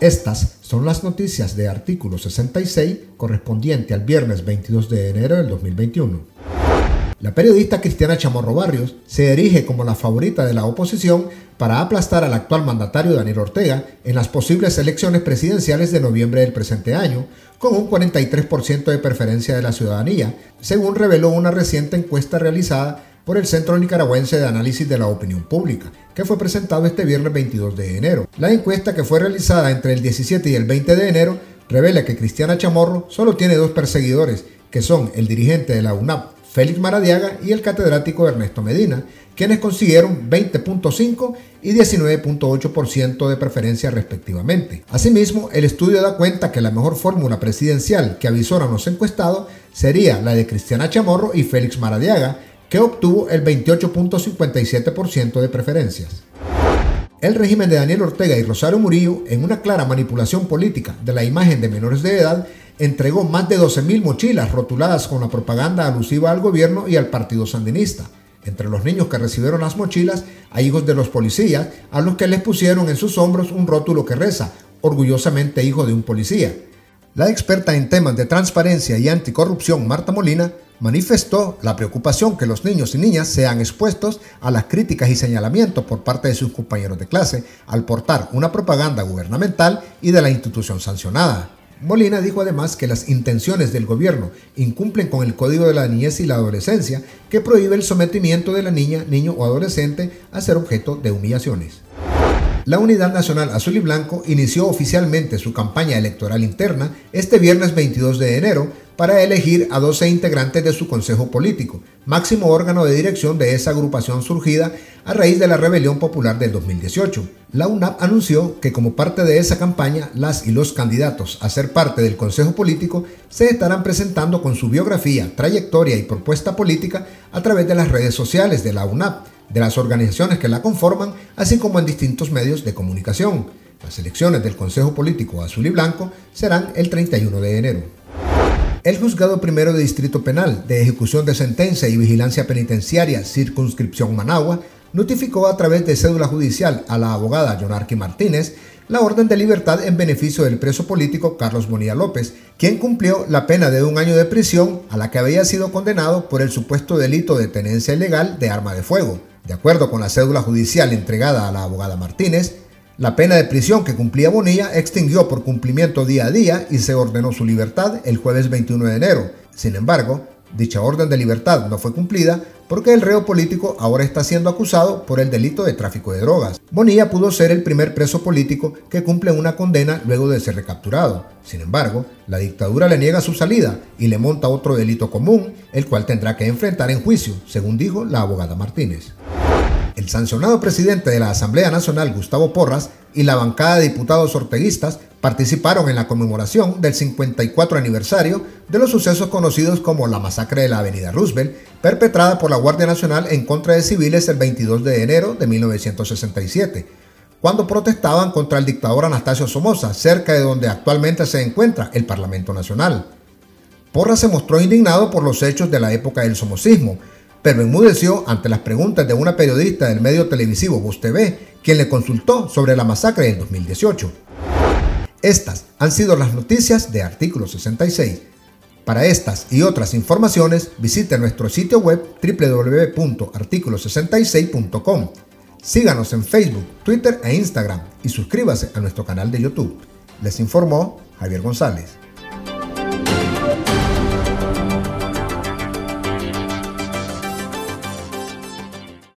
Estas son las noticias de artículo 66 correspondiente al viernes 22 de enero del 2021. La periodista Cristiana Chamorro Barrios se erige como la favorita de la oposición para aplastar al actual mandatario Daniel Ortega en las posibles elecciones presidenciales de noviembre del presente año, con un 43% de preferencia de la ciudadanía, según reveló una reciente encuesta realizada por el Centro Nicaragüense de Análisis de la Opinión Pública, que fue presentado este viernes 22 de enero. La encuesta que fue realizada entre el 17 y el 20 de enero revela que Cristiana Chamorro solo tiene dos perseguidores, que son el dirigente de la UNAP, Félix Maradiaga, y el catedrático Ernesto Medina, quienes consiguieron 20.5 y 19.8% de preferencia respectivamente. Asimismo, el estudio da cuenta que la mejor fórmula presidencial que avisoran los encuestados sería la de Cristiana Chamorro y Félix Maradiaga, que obtuvo el 28.57% de preferencias. El régimen de Daniel Ortega y Rosario Murillo, en una clara manipulación política de la imagen de menores de edad, entregó más de 12.000 mochilas rotuladas con la propaganda alusiva al gobierno y al partido sandinista. Entre los niños que recibieron las mochilas hay hijos de los policías, a los que les pusieron en sus hombros un rótulo que reza, orgullosamente hijo de un policía. La experta en temas de transparencia y anticorrupción, Marta Molina, manifestó la preocupación que los niños y niñas sean expuestos a las críticas y señalamientos por parte de sus compañeros de clase al portar una propaganda gubernamental y de la institución sancionada. Molina dijo además que las intenciones del gobierno incumplen con el Código de la Niñez y la Adolescencia que prohíbe el sometimiento de la niña, niño o adolescente a ser objeto de humillaciones. La Unidad Nacional Azul y Blanco inició oficialmente su campaña electoral interna este viernes 22 de enero para elegir a 12 integrantes de su Consejo Político, máximo órgano de dirección de esa agrupación surgida a raíz de la rebelión popular del 2018. La UNAP anunció que como parte de esa campaña, las y los candidatos a ser parte del Consejo Político se estarán presentando con su biografía, trayectoria y propuesta política a través de las redes sociales de la UNAP, de las organizaciones que la conforman, así como en distintos medios de comunicación. Las elecciones del Consejo Político Azul y Blanco serán el 31 de enero. El Juzgado Primero de Distrito Penal de Ejecución de Sentencia y Vigilancia Penitenciaria Circunscripción Managua notificó a través de cédula judicial a la abogada Yonarqui Martínez la orden de libertad en beneficio del preso político Carlos Bonilla López, quien cumplió la pena de un año de prisión a la que había sido condenado por el supuesto delito de tenencia ilegal de arma de fuego. De acuerdo con la cédula judicial entregada a la abogada Martínez, la pena de prisión que cumplía Bonilla extinguió por cumplimiento día a día y se ordenó su libertad el jueves 21 de enero. Sin embargo, dicha orden de libertad no fue cumplida porque el reo político ahora está siendo acusado por el delito de tráfico de drogas. Bonilla pudo ser el primer preso político que cumple una condena luego de ser recapturado. Sin embargo, la dictadura le niega su salida y le monta otro delito común, el cual tendrá que enfrentar en juicio, según dijo la abogada Martínez. El sancionado presidente de la Asamblea Nacional, Gustavo Porras, y la bancada de diputados orteguistas participaron en la conmemoración del 54 aniversario de los sucesos conocidos como la masacre de la Avenida Roosevelt, perpetrada por la Guardia Nacional en contra de civiles el 22 de enero de 1967, cuando protestaban contra el dictador Anastasio Somoza, cerca de donde actualmente se encuentra el Parlamento Nacional. Porras se mostró indignado por los hechos de la época del somocismo, pero enmudeció ante las preguntas de una periodista del medio televisivo Voz TV, quien le consultó sobre la masacre del 2018. Estas han sido las noticias de Artículo 66. Para estas y otras informaciones, visite nuestro sitio web www.articulo66.com. Síganos en Facebook, Twitter e Instagram y suscríbase a nuestro canal de YouTube. Les informó Javier González.